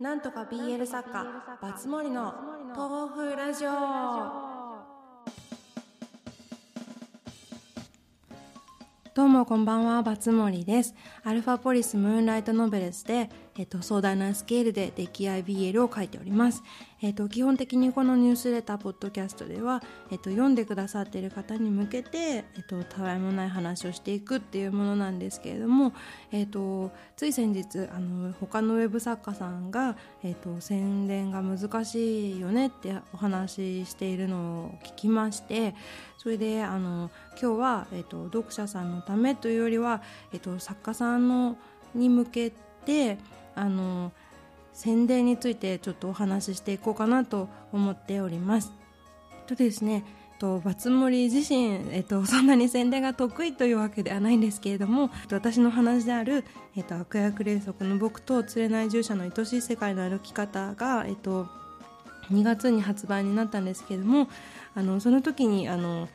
なんとか BL 作家バツモリの豆腐ラジオ。どうもこんばんはバツモリです。アルファポリスムーンライトノベルスで、えっと、壮大なスケールで出来合い BL を書いております、えっと、基本的にこのニュースレターポッドキャストでは、えっと、読んでくださっている方に向けて、えっと、たわいもない話をしていくっていうものなんですけれども、えっと、つい先日あの他のウェブ作家さんが、えっと、宣伝が難しいよねってお話ししているのを聞きましてそれであの今日は、えっと、読者さんのためというよりは、えっと、作家さんのに向けてあの宣伝についてちょっとお話ししていこうかなと思っております。とですねとバツモリ自身、えっと、そんなに宣伝が得意というわけではないんですけれども私の話である、えっと、悪役霊則の僕と釣れない従者の愛しい世界の歩き方が、えっと、2月に発売になったんですけれどもあのその時にあの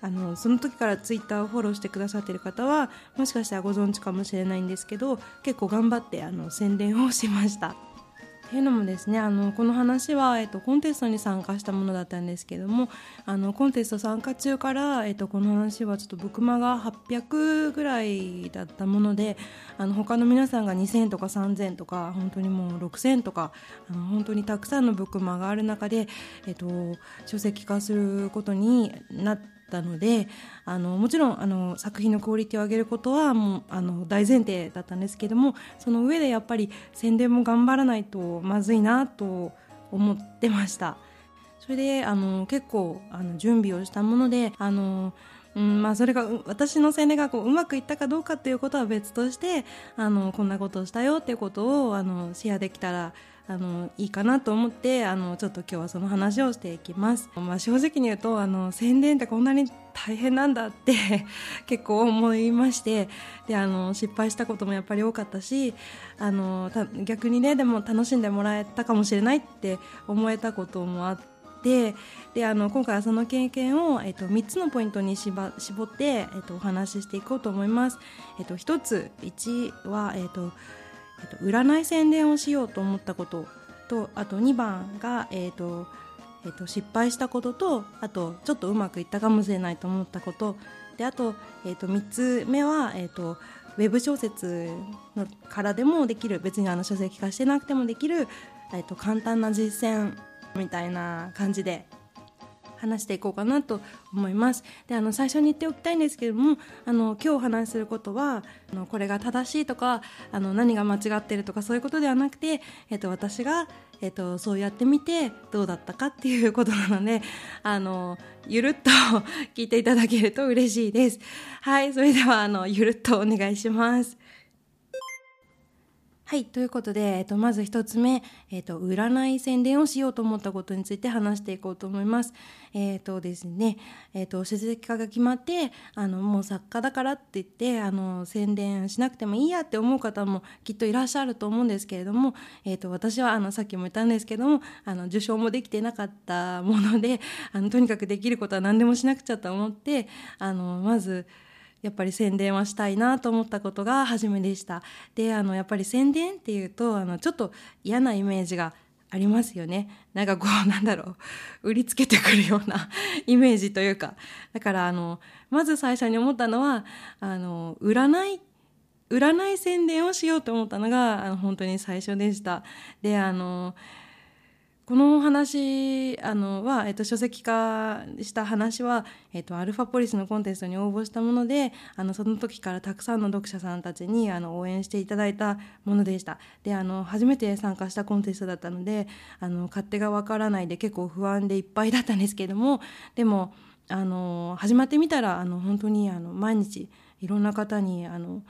あのその時からツイッターをフォローしてくださっている方はもしかしたらご存知かもしれないんですけど結構頑張ってあの宣伝をしました。というのもですねあのこの話は、えっと、コンテストに参加したものだったんですけどもあのコンテスト参加中から、えっと、この話はちょっとブクマが800ぐらいだったものであの他の皆さんが2000とか3000とか本当にもう6000とかあの本当にたくさんのブクマがある中で、えっと、書籍化することになってたのであのもちろんあの作品のクオリティを上げることはもうあの大前提だったんですけどもその上でやっぱり宣伝も頑張らないとまずいなと思ってました。それであの結構あの準備をしたものであのうんまあ、それが私の宣伝がこううまくいったかどうかっていうことは別としてあのこんなことをしたよっていうことをあのシェアできたらあのいいかなと思ってあのちょっと今日はその話をしていきます、まあ、正直に言うとあの宣伝ってこんなに大変なんだって 結構思いましてであの失敗したこともやっぱり多かったしあの逆にねでも楽しんでもらえたかもしれないって思えたこともあってであの今回はその経験を、えっと、3つのポイントに絞って、えっと、お話ししていこうと思います。えっと、1つ1は、えっとえっと、占い宣伝をしようと思ったこととあと2番が、えっとえっと、失敗したこととあとちょっとうまくいったかもしれないと思ったこと。であと,、えっと3つ目は、えっと、ウェブ小説のからでもできる。別にあの書籍化してなくてもできる、えっと、簡単な実践みたいな感じで話していこうかなと思います。であの最初に言っておきたいんですけどもあの今日お話しすることはあのこれが正しいとかあの何が間違ってるとかそういうことではなくて、えっと、私が、えっと、そうやってみてどうだったかっていうことなのであのゆるっと 聞いていただけると嬉しいです。はいそれではあのゆるっとお願いします。はい、ということで、えっと、まず一つ目、えっと、占い宣伝をしようと思ったことについて話していこうと思います。えっとですね、えっと、書籍化が決まって、あの、もう作家だからって言って、あの、宣伝しなくてもいいやって思う方もきっといらっしゃると思うんですけれども、えっと、私は、あの、さっきも言ったんですけども、あの、受賞もできてなかったもので、あの、とにかくできることは何でもしなくちゃと思って、あの、まず、やっぱり宣伝はしたいなと思ったことが初めでした。であのやっぱり宣伝っていうとあのちょっと嫌なイメージがありますよね。なんかこうなんだろう。売りつけてくるような イメージというか。だからあのまず最初に思ったのはあの占い占い宣伝をしようと思ったのがあの本当に最初でした。であのこの話あのは、えっと、書籍化した話は、えっと、アルファポリスのコンテストに応募したものであのその時からたくさんの読者さんたちにあの応援していただいたものでした。であの初めて参加したコンテストだったのであの勝手がわからないで結構不安でいっぱいだったんですけれどもでもあの始まってみたらあの本当にあの毎日いろんな方にあの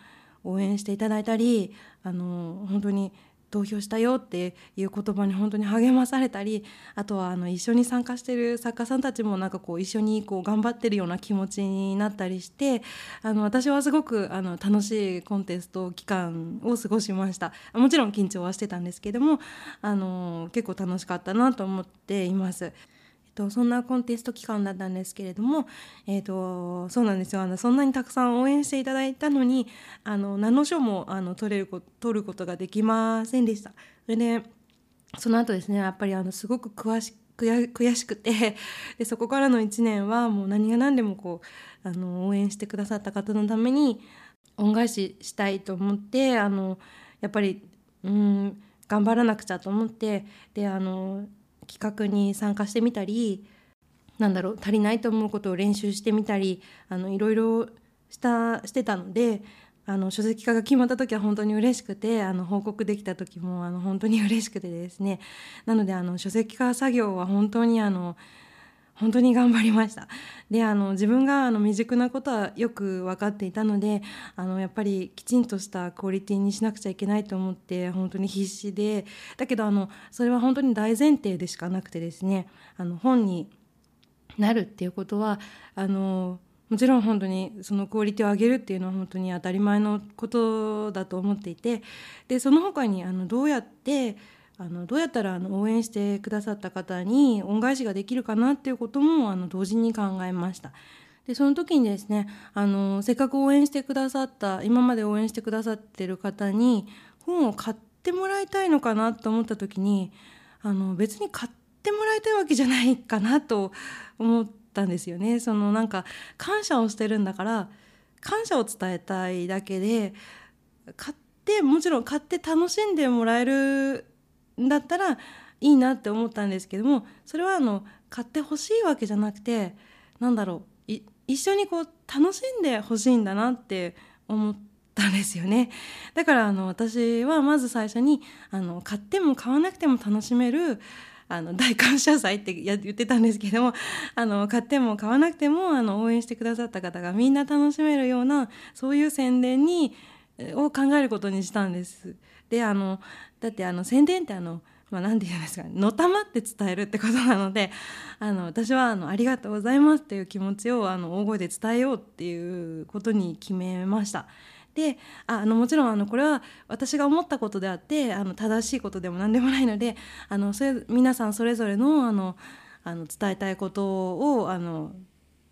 応援していただいたりあの本当に投票したよっていう言葉に本当に励まされたりあとはあの一緒に参加してる作家さんたちもなんかこう一緒にこう頑張ってるような気持ちになったりしてあの私はすごくあの楽しいコンテスト期間を過ごしましたもちろん緊張はしてたんですけどもあの結構楽しかったなと思っています。と、そんなコンテスト期間だったんですけれども、えーと、そうなんですよあのそんなにたくさん応援していただいたのにあの何の賞もあの取れるこ取ることができませんでした。それでその後ですねやっぱりあのすごく詳し悔しくて でそこからの1年はもう何が何でもこうあの応援してくださった方のために恩返ししたいと思ってあのやっぱりうん頑張らなくちゃと思ってであの企画に参加してみたりなんだろう足りないと思うことを練習してみたりあのいろいろしたしてたのであの書籍化が決まった時は本当に嬉しくてあの報告できた時もあの本当に嬉しくてですね。なのであの書籍化作業は本当にあの本当に頑張りました。であの自分があの未熟なことはよく分かっていたのであのやっぱりきちんとしたクオリティにしなくちゃいけないと思って本当に必死でだけどあのそれは本当に大前提でしかなくてですねあの本になるっていうことはあのもちろん本当にそのクオリティを上げるっていうのは本当に当たり前のことだと思っていてでその他にあのどうやってあのどうやったらあの応援してくださった方に恩返しができるかなっていうこともあの同時に考えました。でその時にですねあのせっかく応援してくださった今まで応援してくださってる方に本を買ってもらいたいのかなと思った時にあの別に買ってもらいたいわけじゃないかなと思ったんですよね。そのなんか感謝をしてるんだから感謝を伝えたいだけで買ってもちろん買って楽しんでもらえるだったらいいなって思ったんですけどもそれはあの買ってほしいわけじゃなくてなんだろう一緒にこう楽しんでほしいんだなって思ったんですよね。だからあの私はまず最初にあの買っても買わなくても楽しめるあの大感謝祭って言ってたんですけどもあの買っても買わなくてもあの応援してくださった方がみんな楽しめるようなそういう宣伝にを考えることにしたんです。であのだってあの宣伝ってあのまあ、なんて言うんですかのたまって伝えるってことなのであの私はあの「ありがとうございます」っていう気持ちをあの大声で伝えようっていうことに決めました。であのもちろんあのこれは私が思ったことであってあの正しいことでも何でもないのであのそれ皆さんそれぞれのあのあの伝えたいことをあの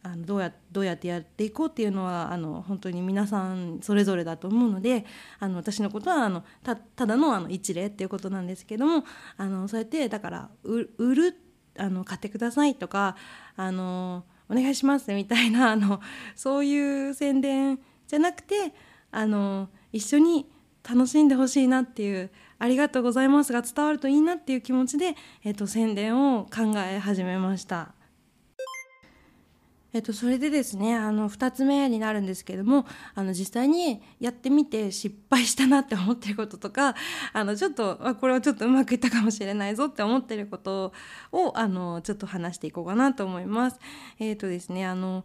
あのどうやどうやってやっていこうっていうのはあの本当に皆さんそれぞれだと思うのであの私のことはあのたただのあの一例っていうことなんですけどもあのそうやってだから売るあの買ってくださいとかあのお願いしますみたいな あのそういう宣伝じゃなくてあの一緒に楽しんでほしいなっていうありがとうございますが伝わるといいなっていう気持ちで、えっと、宣伝を考え始めました。えっと、それでですねあの2つ目になるんですけどもあの実際にやってみて失敗したなって思ってることとかあのちょっとこれはちょっとうまくいったかもしれないぞって思ってることをあのちょっと話していこうかなと思います。えっ、とですねあの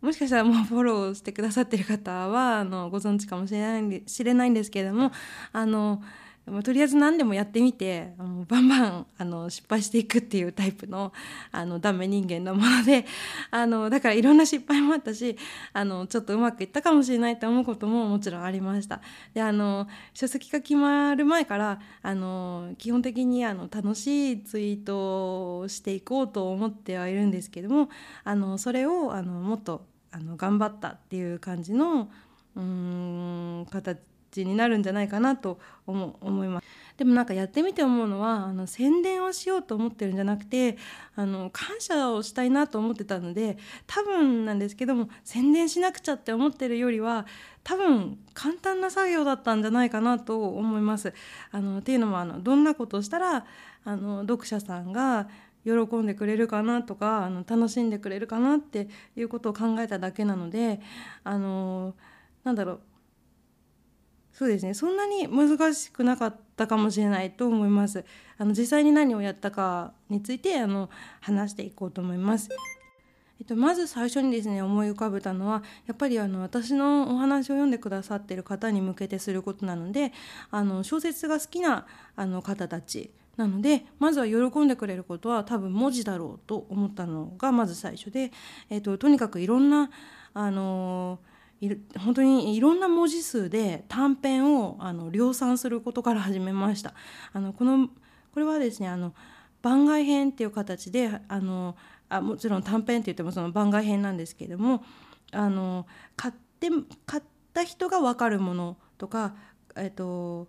もしかしたらもうフォローしてくださってる方はあのご存知かもしれない知れないんですけれどもあのまあ、とりあえず何でもやってみてあのバンバンあの失敗していくっていうタイプのあのダメ人間のものであのだからいろんな失敗もあったしあのちょっとうまくいったかもしれないと思うことももちろんありました。であの書籍が決まる前からあの基本的にあの楽しいツイートをしていこうと思ってはいるんですけどもあのそれをあのもっとあの頑張ったっていう感じのうん形じになるんじゃないかなと思思います。でもなんかやってみて思うのはあの宣伝をしようと思ってるんじゃなくてあの感謝をしたいなと思ってたので多分なんですけども宣伝しなくちゃって思ってるよりは多分簡単な作業だったんじゃないかなと思います。あのっていうのもあのどんなことをしたらあの読者さんが喜んでくれるかなとかあの楽しんでくれるかなっていうことを考えただけなのであのなんだろうそうですね。そんなに難しくなかったかもしれないと思います。あの実際に何をやったかについてあの話していこうと思います。えっと、まず最初にですね思い浮かべたのはやっぱりあの私のお話を読んでくださってる方に向けてすることなのであの小説が好きなあの方たち。なのでまずは喜んでくれることは多分文字だろうと思ったのがまず最初で、えっと、とにかくいろんなあのー本当にいろんな文字数で短編をあの量産することから始めました。あのこのこれはですねあの番外編っていう形であのあもちろん短編って言ってもその番外編なんですけれどもあの買って買った人が分かるものとか、えっと、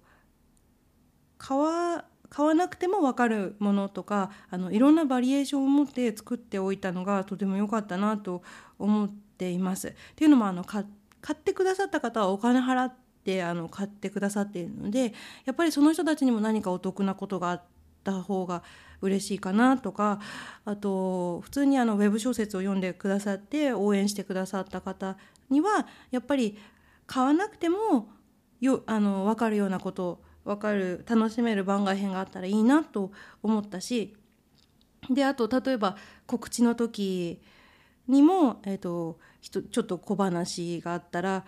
買わ買わなくても分かるものとかあのいろんなバリエーションを持って作っておいたのがとても良かったなと思ってています。っていうのもあの買ってくださった方はお金払ってあの買ってくださっているのでやっぱりその人たちにも何かお得なことがあった方が嬉しいかなとかあと普通にあのウェブ小説を読んでくださって応援してくださった方にはやっぱり買わなくてもよあの分かるようなこと分かる楽しめる番外編があったらいいなと思ったしであと例えば告知の時にも、えーと、とちょっと小話があったら、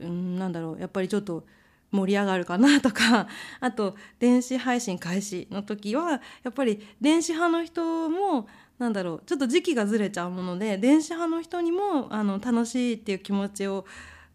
うん、なんだろうやっぱりちょっと盛り上がるかなとか あと電子配信開始の時はやっぱり電子派の人もなんだろうちょっと時期がずれちゃうもので電子派の人にもあの楽しいっていう気持ちを、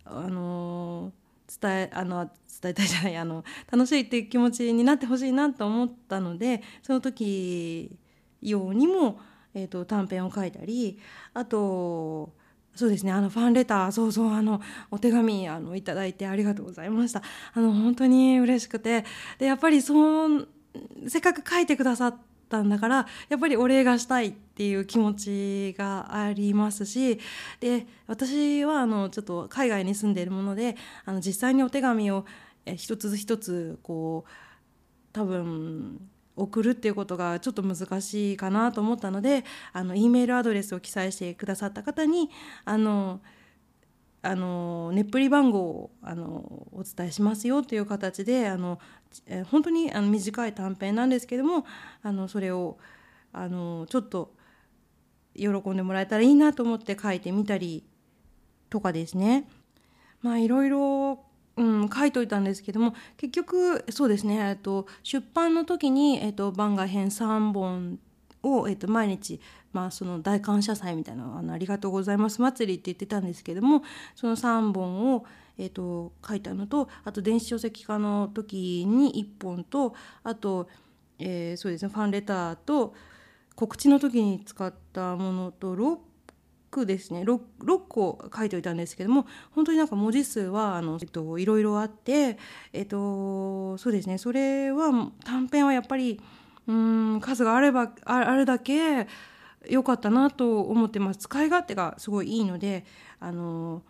あの伝えあの伝えたいじゃないあの楽しいっていう気持ちになってほしいなと思ったのでその時用にも、えーと短編を書いたりあとそうですねあのファンレターそうそうあのお手紙あのいただいてありがとうございました。あの本当に嬉しくてでやっぱりそうせっかく書いてくださったんだからやっぱりお礼がしたいっていう気持ちがありますしで私はあのちょっと海外に住んでいるものであの実際にお手紙を一つ一つこう多分送るっていうことがちょっと難しいかなと思ったのであの E メールアドレスを記載してくださった方にあのあのネップリ番号をあのお伝えしますよという形であの、え本当にあの短い短編なんですけどもあのそれをあのちょっと喜んでもらえたらいいなと思って書いてみたりとかですね。まあいろいろうん、書いといたんですけども結局そうですね、えっと、出版の時に、えっと、番外編3本を、えっと、毎日、まあ、その大感謝祭みたいなあのありがとうございます祭りって言ってたんですけどもその3本を、えっと、書いたのとあと電子書籍化の時に1本とあと、えー、そうですねファンレターと告知の時に使ったものと6本句ですね。6, 6個書いておいたんですけども本当になんか文字数はあの、えっと、いろいろあってえっとそうですね。それは短編はやっぱりうん数があればあるだけ良かったなと思ってます。使い勝手がすごいいいのであの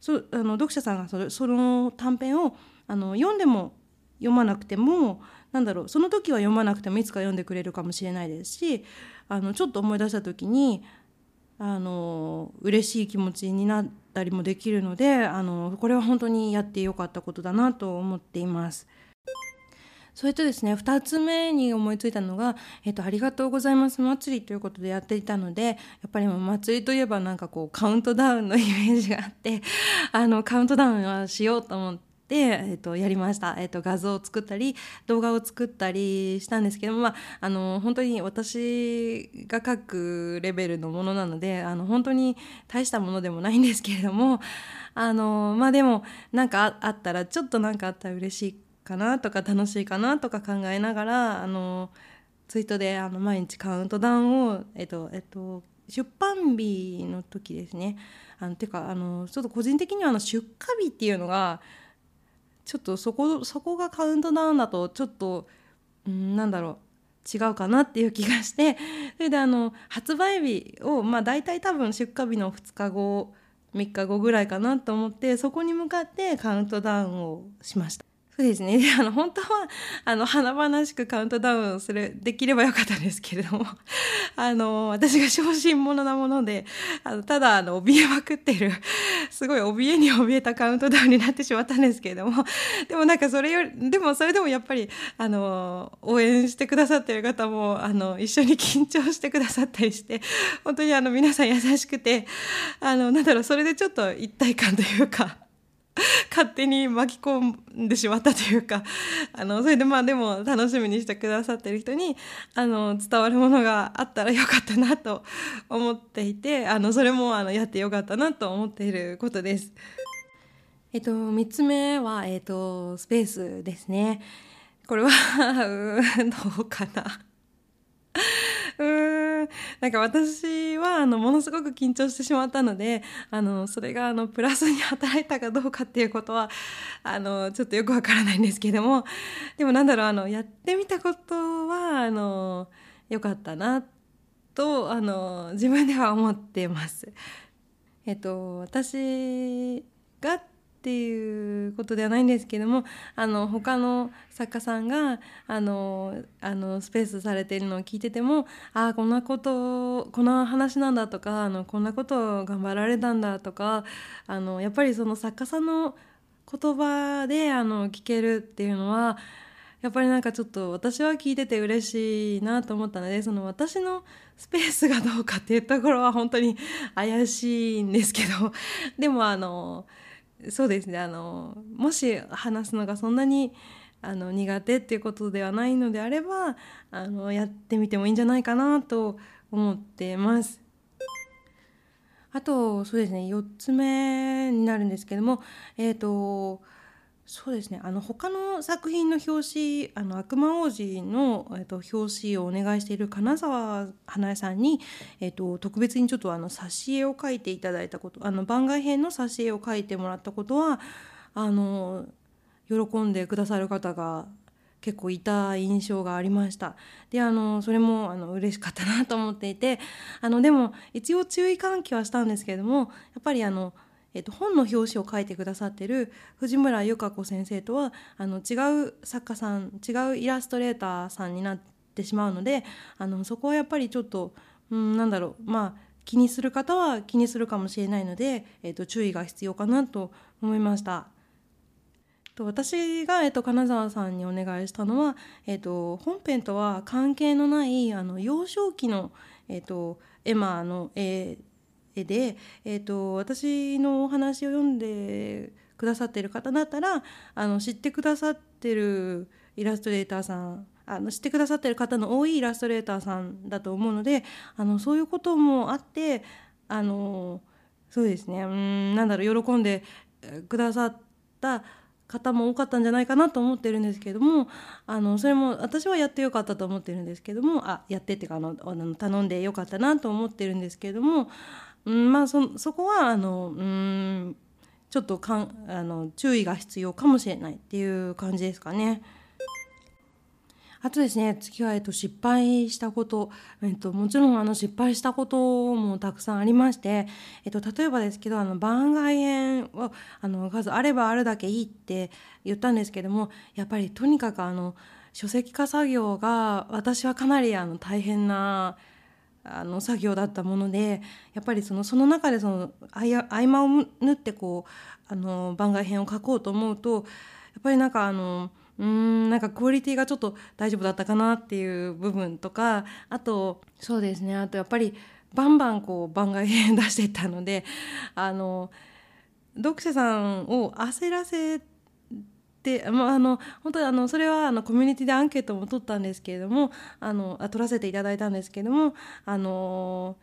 そあの読者さんがそれその短編をあの読んでも読まなくてもなんだろうその時は読まなくてもいつか読んでくれるかもしれないですしあのちょっと思い出した時にあの嬉しい気持ちになったりもできるのであのこれは本当にやってよかったことだなと思っています。それとですね2つ目に思いついたのが「えっと、ありがとうございます祭り」ということでやっていたのでやっぱり祭りといえばなんかこうカウントダウンのイメージがあってあのカウントダウンはしようと思って。でえっと、やりました、えっと、画像を作ったり動画を作ったりしたんですけども、まあ、あの本当に私が書くレベルのものなのであの本当に大したものでもないんですけれどもあの、まあ、でもなんかあったらちょっと何かあったら嬉しいかなとか楽しいかなとか考えながらあのツイートであの毎日カウントダウンを、えっとえっと、出版日の時ですね。あのてかあのちょっと個人的にはあの出荷日っていうのがちょっとそこそこがカウントダウンだとちょっと、うん、なんだろう違うかなっていう気がして それであの発売日をまあ大体多分出荷日の2日後3日後ぐらいかなと思ってそこに向かってカウントダウンをしました。そうですね。あの、本当は、あの、華々しくカウントダウンする、できればよかったんですけれども、あの、私が小心者なもので、あの、ただ、あの、怯えまくってる、すごい怯えに怯えたカウントダウンになってしまったんですけれども、でもなんかそれより、でもそれでもやっぱり、あの、応援してくださってる方も、あの、一緒に緊張してくださったりして、本当にあの、皆さん優しくて、あの、なんだろう、それでちょっと一体感というか、勝手に巻き込んでしまったというかあのそれでまあでも楽しみにしてくださってる人にあの伝わるものがあったらよかったなと思っていてあのそれもあのやってよかったなと思っていることです。えっと、3つ目は、えっと、スペースですね。これは どうかな。うーんなんか私はあのものすごく緊張してしまったのであのそれがあのプラスに働いたかどうかっていうことはあのちょっとよくわからないんですけどもでもなんだろうあのやってみたことはあのよかったなとあの自分では思ってます。えっと私がっていうことではないんですけどもあの他の作家さんがあのあのスペースされているのを聞いててもああこんなことこんな話なんだとかあのこんなことを頑張られたんだとかあのやっぱりその作家さんの言葉であの聞けるっていうのはやっぱりなんかちょっと私は聞いてて嬉しいなと思ったのでその私のスペースがどうかっていうところは本当に怪しいんですけどでもあのそうですねあのもし話すのがそんなにあの苦手っていうことではないのであればあのやってみてもいいんじゃないかなと思ってます。あとそうですね4つ目になるんですけどもえっ、ー、とそうですね。あの他の作品の表紙「あの悪魔王子の」えっと、表紙をお願いしている金沢花江さんに、えっと、特別にちょっとあの挿絵を描いていただいたことあの番外編の挿絵を描いてもらったことはあの喜んでくださる方が結構いた印象がありました。であのそれもあの嬉しかったなと思っていてあのでも一応注意喚起はしたんですけれどもやっぱりあのえっと、本の表紙を書いてくださってる藤村由香子先生とはあの違う作家さん違うイラストレーターさんになってしまうのであのそこはやっぱりちょっと、うん、なんだろうまあ気にする方は気にするかもしれないので、えっと、注意が必要かなと思いました。と私が、えっと、金沢さんにお願いしたのは、えっと、本編とは関係のないあの幼少期の、えっと、エマの絵絵で、えーと、私のお話を読んでくださってる方だったらあの知ってくださってるイラストレーターさんあの知ってくださってる方の多いイラストレーターさんだと思うのであのそういうこともあってあのそうですねうんなんだろう喜んでくださった方も多かったんじゃないかなと思ってるんですけどもあのそれも私はやってよかったと思ってるんですけどもあやってっていうかあの頼んでよかったなと思ってるんですけどもうん、まあそそこはあのうんちょっとかんあの注意が必要かもしれないっていう感じですかね。あとですね次は、えっと、失敗したこと、えっと、もちろんあの失敗したこともたくさんありまして、えっと、例えばですけどあの番外編はあの数あればあるだけいいって言ったんですけどもやっぱりとにかくあの書籍化作業が私はかなりあの大変なあの作業だったものでやっぱりそのその中でその合間を縫ってこうあの番外編を書こうと思うとやっぱりなんかあのうんなんかクオリティがちょっと大丈夫だったかなっていう部分とかあとそうですね。あとやっぱりバンバンこう番外編出していったので あの読者さんを焦らせてで、まあ、あの本当にあのそれはあのコミュニティでアンケートも取ったんですけれどもあのあ取らせていただいたんですけれどもあの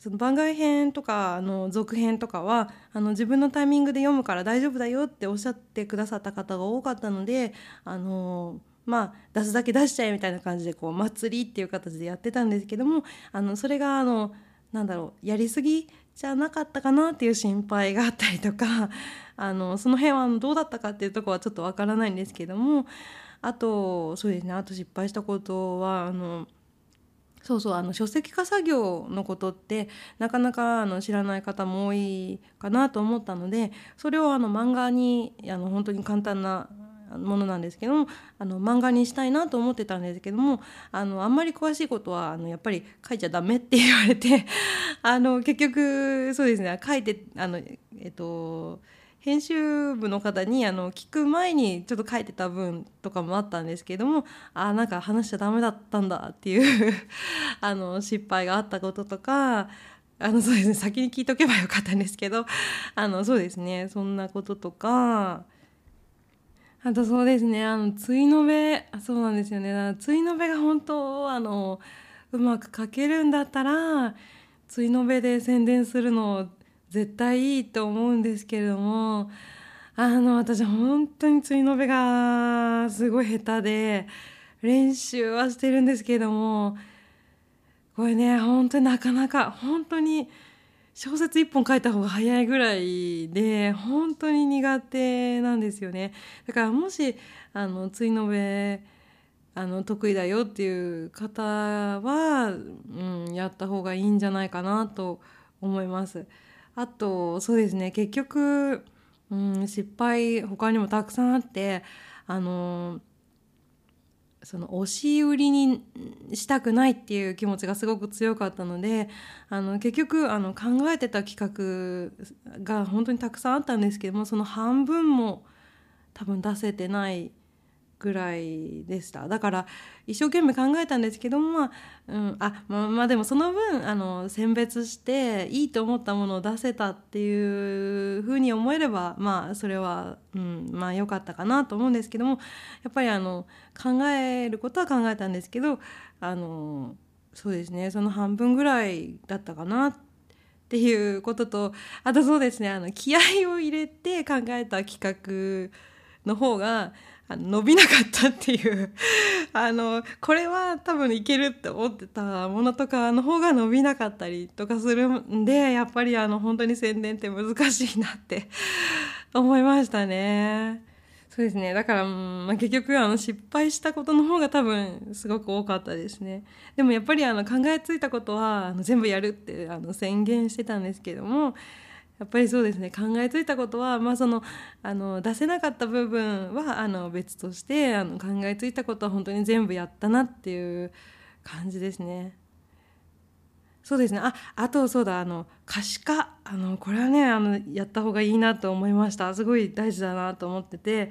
その番外編とかあの続編とかはあの自分のタイミングで読むから大丈夫だよっておっしゃってくださった方が多かったのであのまあ出すだけ出しちゃえみたいな感じでこう祭りっていう形でやってたんですけどもあのそれがあのなんだろうやりすぎじゃなかったかなっていう心配があったりとか あのその辺はどうだったかっていうとこはちょっとわからないんですけどもあとそうですねあと失敗したことはあのそうそうあの書籍化作業のことってなかなかあの知らない方も多いかなと思ったのでそれをあの漫画にあの本当に簡単なものなんですけどもあの漫画にしたいなと思ってたんですけどもあのあんまり詳しいことはあのやっぱり書いちゃダメって言われてあの結局そうですね書いてあのえっと編集部の方にあの聞く前にちょっと書いてた分とかもあったんですけどもあなんか話しちゃダメだったんだっていう あの失敗があったこととかあのそうですね先に聞いとけばよかったんですけどあのそうですねそんなこととかあとそうですねあのついのべそうなんですよね。ついのべが本当あのうまく書けるんだったらついのべで宣伝するの絶対いいと思うんですけれどもあの私本当についのべがすごい下手で練習はしてるんですけれどもこれね本当になかなか本当に小説1本書いた方が早いぐらいで本当に苦手なんですよねだからもしあのついのべあの得意だよっていう方は、うん、やった方がいいんじゃないかなと思います。あとそうですね。結局、うん、失敗他にもたくさんあってあのその押し売りにしたくないっていう気持ちがすごく強かったのであの結局あの考えてた企画が本当にたくさんあったんですけどもその半分も多分出せてないぐらいでした。だから一生懸命考えたんですけどもまあ、うん、あまあまあでもその分あの選別していいと思ったものを出せたっていうふうに思えればまあそれは、うん、まあ良かったかなと思うんですけどもやっぱりあの考えることは考えたんですけどあのそうですねその半分ぐらいだったかなっていうこととあとそうですねあの気合を入れて考えた企画の方があの伸びなかったっていう。あのこれは多分いけるって思ってたものとかの方が伸びなかったりとかするんでやっぱりあの本当に宣伝って難しいなって 思いましたね。そうですね。だから、まあ、結局あの失敗したことの方が多分すごく多かったですね。でもやっぱりあの考えついたことはあの全部やるってあの宣言してたんですけどもやっぱりそうですね。考えついたことは、まあ、そのあの出せなかった部分はあの別としてあの考えついたことは本当に全部やったなっていう感じですね。そうですね。ああとそうだあの可視化。あのこれはねあのやった方がいいなと思いました。すごい大事だなと思ってて。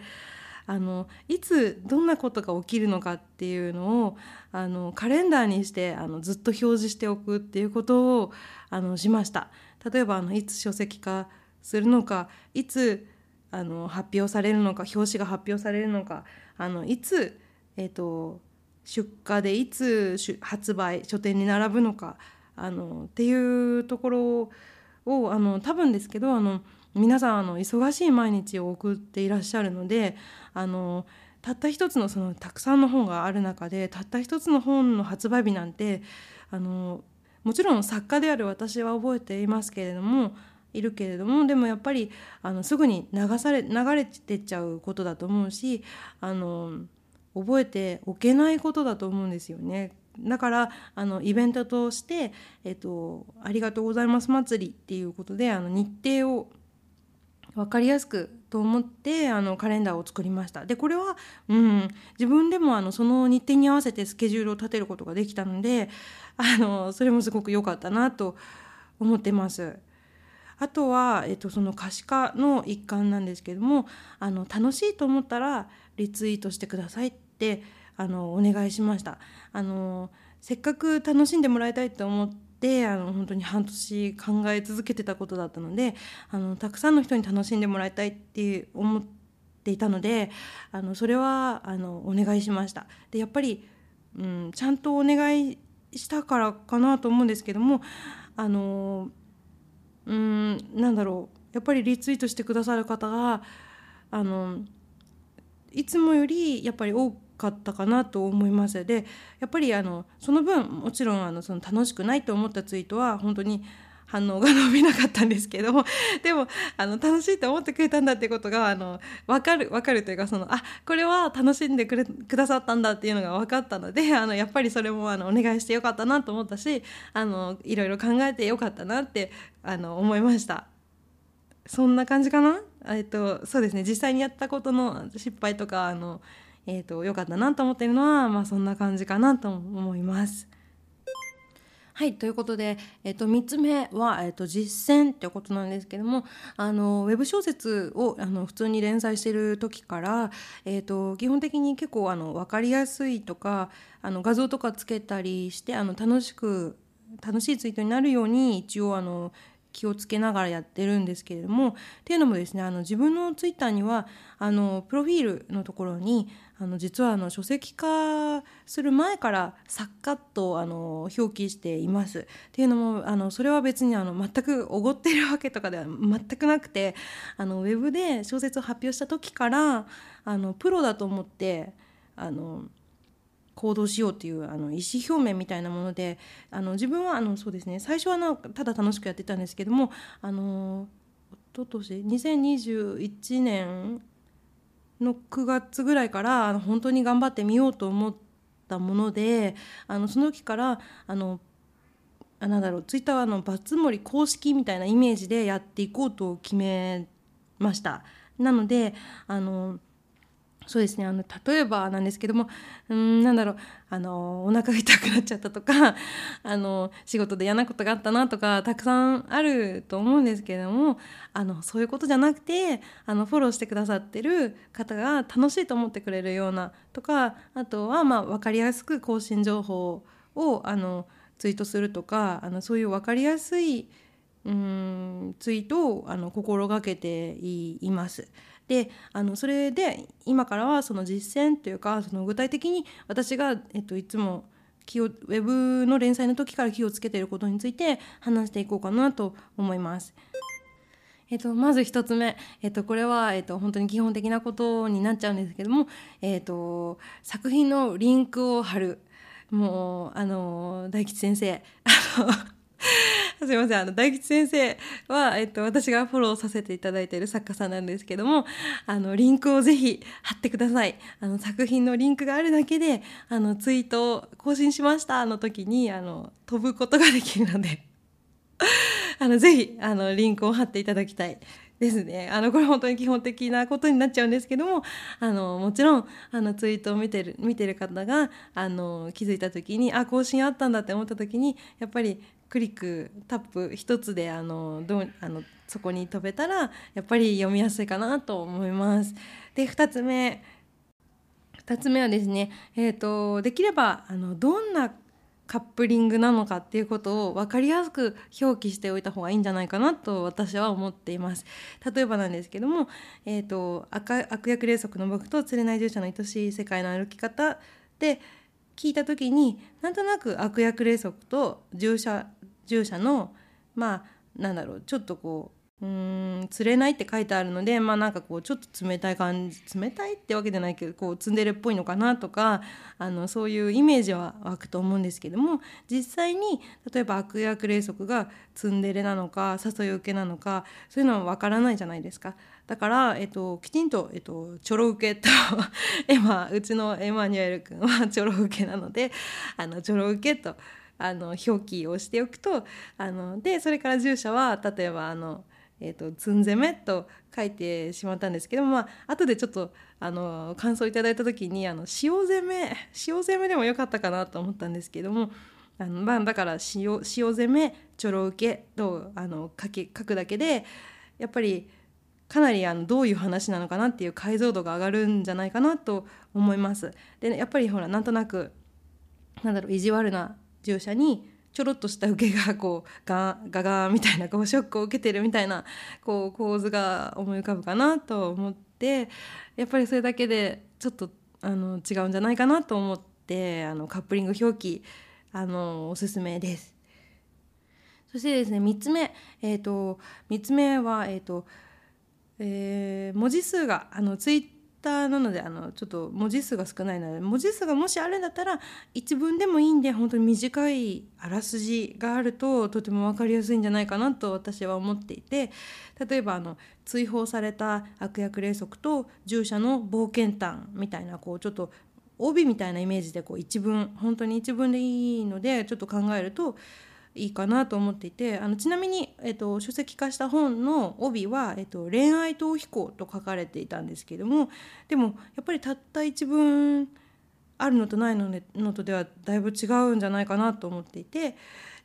あのいつどんなことが起きるのかっていうのをあのカレンダーにしてあのずっと表示しておくっていうことをあのしました。例えばあのいつ書籍化するのかいつあの発表されるのか表紙が発表されるのかあのいつ、えーと、出荷でいつ発売書店に並ぶのかあのっていうところをあの多分ですけどあの皆さんあの忙しい毎日を送っていらっしゃるのであのたった一つのそのたくさんの本がある中でたった一つの本の発売日なんてあのもちろん作家である私は覚えていますけれどもいるけれどもでもやっぱりあのすぐに流され流れてっちゃうことだと思うしあの覚えておけないことだと思うんですよね。だからあのイベントとして「えっと、ありがとうございます祭り」っていうことであの日程を分かりやすくと思ってあのカレンダーを作りましたでこれは、うん、自分でもあのその日程に合わせてスケジュールを立てることができたのであのそれもすごく良かったなと思ってます。あとは、えっと、その可視化の一環なんですけどもあの楽しいと思ったらリツイートしてくださいってあのお願いしました。あのせっかく楽しんでもらいたいと思っであの本当に半年考え続けてたことだったのであのたくさんの人に楽しんでもらいたいって思っていたのであのそれはあのお願いしました。でやっぱり、うん、ちゃんとお願いしたからかなと思うんですけどもあのうんなんだろうやっぱりリツイートしてくださる方があのいつもよりやっぱり多くかったかなと思います。でやっぱりあのその分もちろんあのその楽しくないと思ったツイートは本当に反応が伸びなかったんですけども でもあの楽しいと思ってくれたんだってことがあの分かる分かるというかそのあこれは楽しんでくれくださったんだっていうのが分かったのであのやっぱりそれもあのお願いしてよかったなと思ったしあのいろいろ考えてよかったなってあの思いました。そんな感じかな？えっとそうですね。実際にやったことの失敗とかあのえーと、良かったなと思っているのは、まあ、そんな感じかなと思います。はいということで、えー、と3つ目は、えー、と実践ってことなんですけどもあのウェブ小説をあの普通に連載してる時から、えー、と基本的に結構あの分かりやすいとかあの画像とかつけたりしてあの楽しく楽しいツイートになるように一応あの気をつけながらやってるんですけれどもっていうのもですねあの自分のツイッターにはあのプロフィールのところにあの実はあの書籍化する前から作家とあの表記しています。っていうのもあのそれは別にあの全くおごってるわけとかでは全くなくてあのウェブで小説を発表した時からあのプロだと思ってあの行動しようっていうあの意思表明みたいなものであの自分はあのそうですね最初はなただ楽しくやってたんですけどもあの一昨年2021年の9月ぐらいからあの本当に頑張ってみようと思ったものであのその時からあのあなんだろうツイッターはあのバツモリ公式みたいなイメージでやっていこうと決めました。なのであのそうですねあの例えばなんですけどもうんなんだろうあのお腹が痛くなっちゃったとか あの仕事で嫌なことがあったなとかたくさんあると思うんですけれどもあのそういうことじゃなくてあのフォローしてくださってる方が楽しいと思ってくれるようなとかあとはまあ分かりやすく更新情報をあのツイートするとかあのそういう分かりやすいうんツイートをあの心がけています。であのそれで今からはその実践というかその具体的に私が、えっと、いつも気をウェブの連載の時から気をつけていることについて話していこうかなと思います。えっと、まず1つ目、えっと、これは、えっと、本当に基本的なことになっちゃうんですけども、えっと、作品のリンクを貼る。もうあの大吉先生。すいません。あの大吉先生は、えっと、私がフォローさせていただいている作家さんなんですけどもあのリンクをぜひ貼ってください。あの作品のリンクがあるだけであのツイートを更新しました。の時にあの飛ぶことができるので。あのぜひあのリンクを貼っていただきたい。ですね。あの、これ本当に基本的なことになっちゃうんですけども、あの、もちろん、あの、ツイートを見てる、見てる方が、あの、気づいた時に、あ、更新あったんだって思った時に、やっぱりクリック、タップ一つで、あの、どう、あの、そこに飛べたら、やっぱり読みやすいかなと思います。で、二つ目、二つ目はですね、えっ、ー、と、できれば、あの、どんなカップリングなのかっていうことを分かりやすく表記しておいた方がいいんじゃないかなと私は思っています。例えばなんですけども、えーと、悪役霊則の僕と釣れない従者の愛しい世界の歩き方で聞いた時になんとなく悪役霊則と従者従者のまあなんだろうちょっとこううん釣れないって書いてあるのでまあなんかこうちょっと冷たい感じ冷たいってわけじゃないけどこうツンデレっぽいのかなとかあのそういうイメージは湧くと思うんですけども実際に例えば悪役霊則がツンデレなのか誘い受けなのかそういうのはわからないじゃないですか。だから、えっと、きちんと、えっと、ちょろ受けと エマうちのエマニュエル君はちょろ受けなのであのちょろ受けとあの表記をしておくとあのでそれから従者は例えばあのえーと、つん攻めと書いてしまったんですけども、まあ後でちょっとあの感想いただいた時にあの塩攻め塩攻めでもよかったかなと思ったんですけどもあの、まあ、だから塩塩攻めちょろ受けとあの書き書くだけでやっぱりかなりあのどういう話なのかなっていう解像度が上がるんじゃないかなと思います。で、ね、やっぱりほらなんとなくなんだろう意地悪な従者にちょろっとした受けがこうガガガみたいなこうショックを受けてるみたいなこう構図が思い浮かぶかなと思ってやっぱりそれだけでちょっとあの違うんじゃないかなと思ってあのカップリング表記あのおすすめです。そしてですね3つ目、えーと、3つ目は、えーとえー、文字数があのツイッターなのであのちょっと文字数が少ないので文字数がもしあるんだったら一文でもいいんで本当に短いあらすじがあるととても分かりやすいんじゃないかなと私は思っていて例えばあの追放された悪役霊則と従者の冒険譚みたいなこうちょっと帯みたいなイメージでこう一文本当に一文でいいのでちょっと考えるといいかなと思っていてあのちなみに、えっと、書籍化した本の帯は、えっと「恋愛逃避行」と書かれていたんですけどもでもやっぱりたった一文あるのとないのねのとではだいぶ違うんじゃないかなと思っていて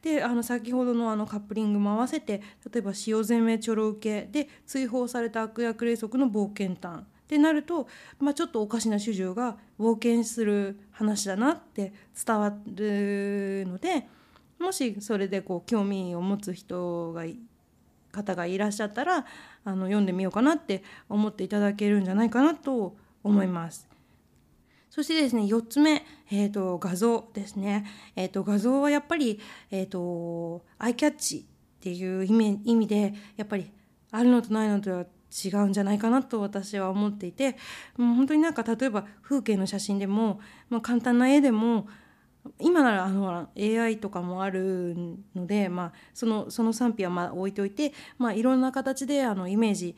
であの先ほどのあのカップリングも合わせて例えば「塩攻めちょろ受け」で追放された悪役霊則の冒険譚ってなると、まあ、ちょっとおかしな主従が冒険する話だなって伝わるので。もしそれでこう興味を持つ人が方がいらっしゃったらあの読んでみようかなって思っていただけるんじゃないかなと思います。そしてですね4つ目、えーと、画像ですね、えーと、画像はやっぱり、えーと、アイキャッチっていう意味意味でやっぱりあるのとないのとは違うんじゃないかなと私は思っていてもう本当になんか例えば風景の写真でも、まあ、簡単な絵でも今ならあの AI とかもあるので、まあ、そのその賛否はまあ置いておいて、まあ、いろんな形であのイメージ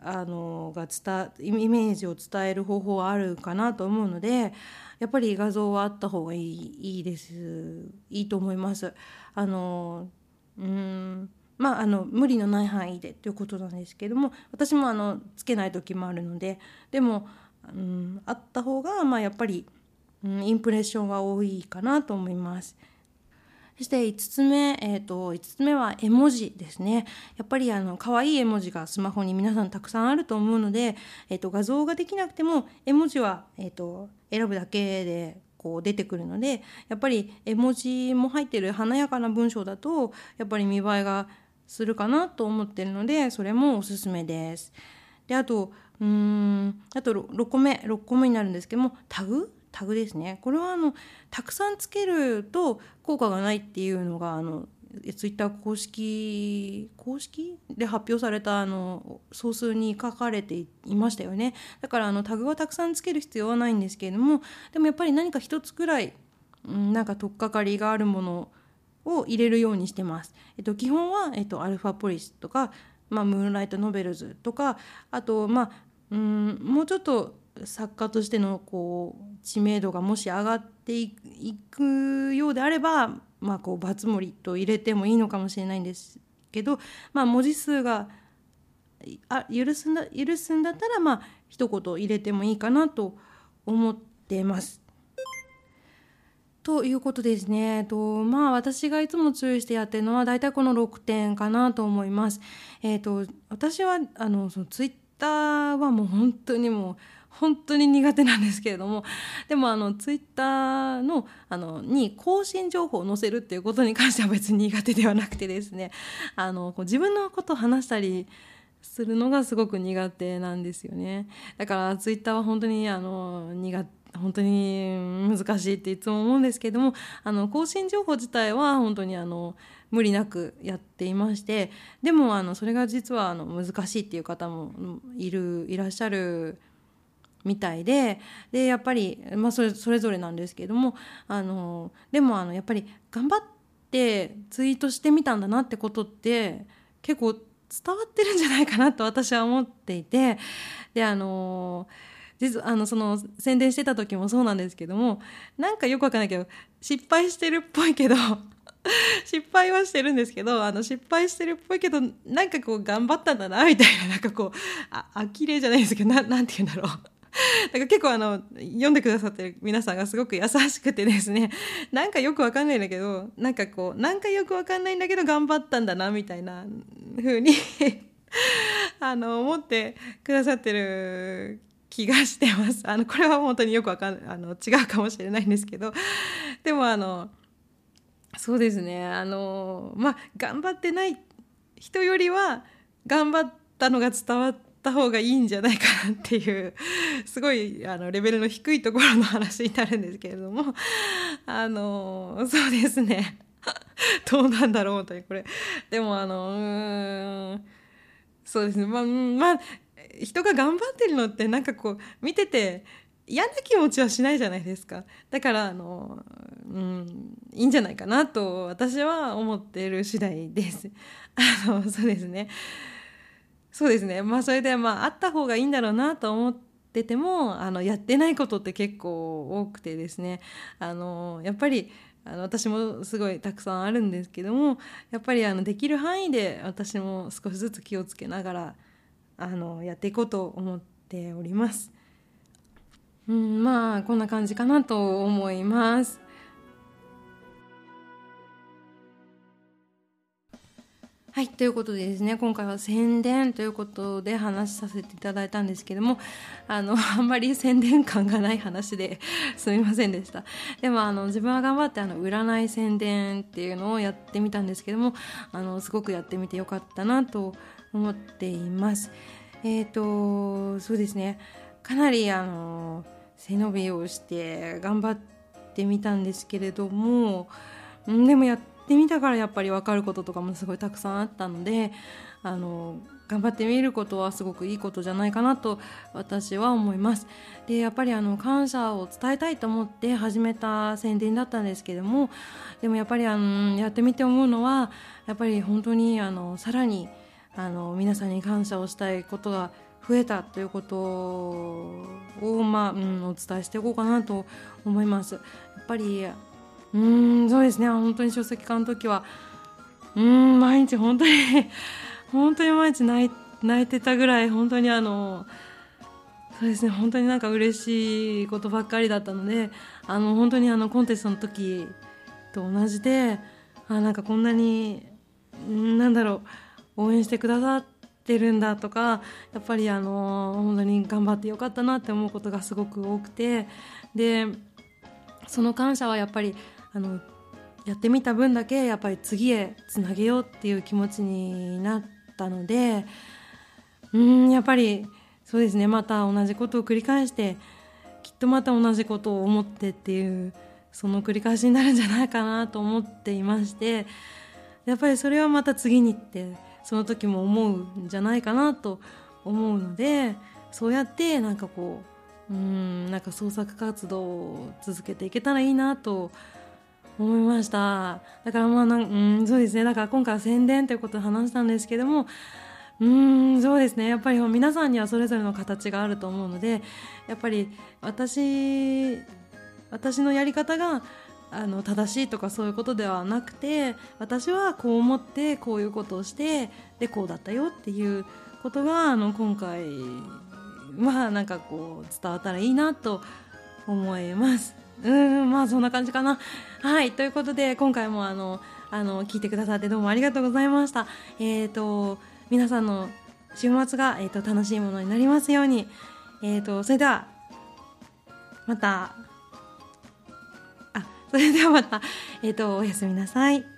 あのが伝イメージを伝える方法はあるかなと思うのでやっぱり画像はあった方がいいいいですいいと思います。あのうんまあ、あの無理のない範囲でということなんですけども私もあのつけない時もあるのででも、うん、あった方がまあやっぱり、うん、インプレッションは多いかなと思います。そして5つ目、えーと、5つ目は絵文字ですね。やっぱりあの可愛い絵文字がスマホに皆さんたくさんあると思うので、えーと、画像ができなくても絵文字は、えーと、選ぶだけでこう出てくるのでやっぱり絵文字も入ってる華やかな文章だとやっぱり見栄えがするかなと思ってるのでそれもおすすめです。であとうんあと 6, 個目6個目になるんですけどもタグタグですね。これはあのたくさんつけると効果がないっていうのがあのツイッター公式公式？で発表されたあの総数に書かれていましたよね。だからあのタグはたくさんつける必要はないんですけれどもでもやっぱり何か一つくらい、うん、なんか取っかかりがあるものを入れるようにしてます。えっと、基本は、えっと、アルファポリスとか、まあ、ムーンライトノベルズとかあとまあうんもうちょっと作家としてのこう知名度がもし上がっていくようであれば、まあ、こうバツ盛りと入れてもいいのかもしれないんですけど、まあ、文字数があ許すんだ許すんだったらまあ一言入れてもいいかなと思ってます。ということですね。とまあ私がいつも注意してやってるのは大体この6点かなと思います。えっ、ー、と私はあのそのツイッターはもう本当にもう本当に苦手なんですけれどもでもあのツイッターのあのに更新情報を載せるっていうことに関しては別に苦手ではなくてですねあのこう自分のことを話したりするのがすごく苦手なんですよね。だからツイッターは本当にあの苦本当に難しいっていつも思うんですけれどもあの更新情報自体は本当にあの無理なくやっていましてでもあのそれが実はあの難しいっていう方もいるいらっしゃるみたいででやっぱり、まあ、それそれぞれなんですけどもあのでもあのやっぱり頑張ってツイートしてみたんだなってことって結構伝わってるんじゃないかなと私は思っていてであの実あのその宣伝してた時もそうなんですけどもなんかよくわかんないけど失敗してるっぽいけど 失敗はしてるんですけどあの失敗してるっぽいけどなんかこう頑張ったんだなみたいななんかこうあ呆れじゃないですけどななんて言うんだろう。だか結構あの読んでくださってる皆さんがすごく優しくてですね。なんかよくわかんないんだけどなんかこうなんかよくわかんないんだけど頑張ったんだなみたいな風に あの思ってくださってる気がしてます。あのこれは本当によくわかんあの違うかもしれないんですけど。でもあのそうですね。あのまあ頑張ってない人よりは頑張ったのが伝わってた方がいいんじゃないかなっていうすごいあのレベルの低いところの話になるんですけれどもあのそうですね。どうなんだろうというこれ。でもあのうんそうですね。まあまあ人が頑張ってるのってなんかこう見てて嫌な気持ちはしないじゃないですか。だからあの、うん、いいんじゃないかなと私は思っている次第です。あのそうですね。そうですねまあそれでまああった方がいいんだろうなと思っててもあのやってないことって結構多くてですねあのやっぱりあの私もすごいたくさんあるんですけどもやっぱりあのできる範囲で私も少しずつ気をつけながらあのやっていこうと思っております。うん、まあこんな感じかなと思います。はい、ということでですね、今回は宣伝ということで話させていただいたんですけども、あの、あんまり宣伝感がない話で すみませんでした。でも、あの、自分は頑張ってあの、占い宣伝っていうのをやってみたんですけども、あの、すごくやってみてよかったなと思っています。えっ、ー、とそうですねかなりあの背伸びをして頑張ってみたんですけれどもでもやってみたからやっぱり分かることとかもすごいたくさんあったのであの頑張ってみることはすごくいいことじゃないかなと私は思いますでやっぱりあの感謝を伝えたいと思って始めた宣伝だったんですけどもでもやっぱりあのやってみて思うのはやっぱり本当にあのさらにあの皆さんに感謝をしたいことが増えたということを、まあうん、お伝えしていこうかなと思います。やっぱりうんそうですね。本当に書籍化の時はうん毎日本当に本当に毎日泣い泣いてたぐらい本当にあのそうですね本当になんか嬉しいことばっかりだったのであの本当にあのコンテストの時と同じであなんかこんなになんだろう応援してくださってるんだとかやっぱりあの本当に頑張ってよかったなって思うことがすごく多くてでその感謝はやっぱりあのやってみた分だけやっぱり次へつなげようっていう気持ちになったのでうんやっぱりそうですね。また同じことを繰り返してきっとまた同じことを思ってっていうその繰り返しになるんじゃないかなと思っていましてやっぱりそれはまた次にってその時も思うんじゃないかなと思うのでそうやってなんかこううんなんか創作活動を続けていけたらいいなと思いま思いました。だからまあなんうんそうですね。だから今回は宣伝ということで話したんですけどもうんそうですね。やっぱり皆さんにはそれぞれの形があると思うのでやっぱり私私のやり方があの正しいとかそういうことではなくて私はこう思ってこういうことをしてでこうだったよっていうことがあの今回はなんかこう伝わったらいいなと思います。うんまあそんな感じかな。はいということで今回もあのあの聞いてくださってどうもありがとうございました。えっ、ー、と皆さんの週末が、えーと、楽しいものになりますように。えっ、ー、とそれではまたあそれではまた、えっ、ー、とおやすみなさい。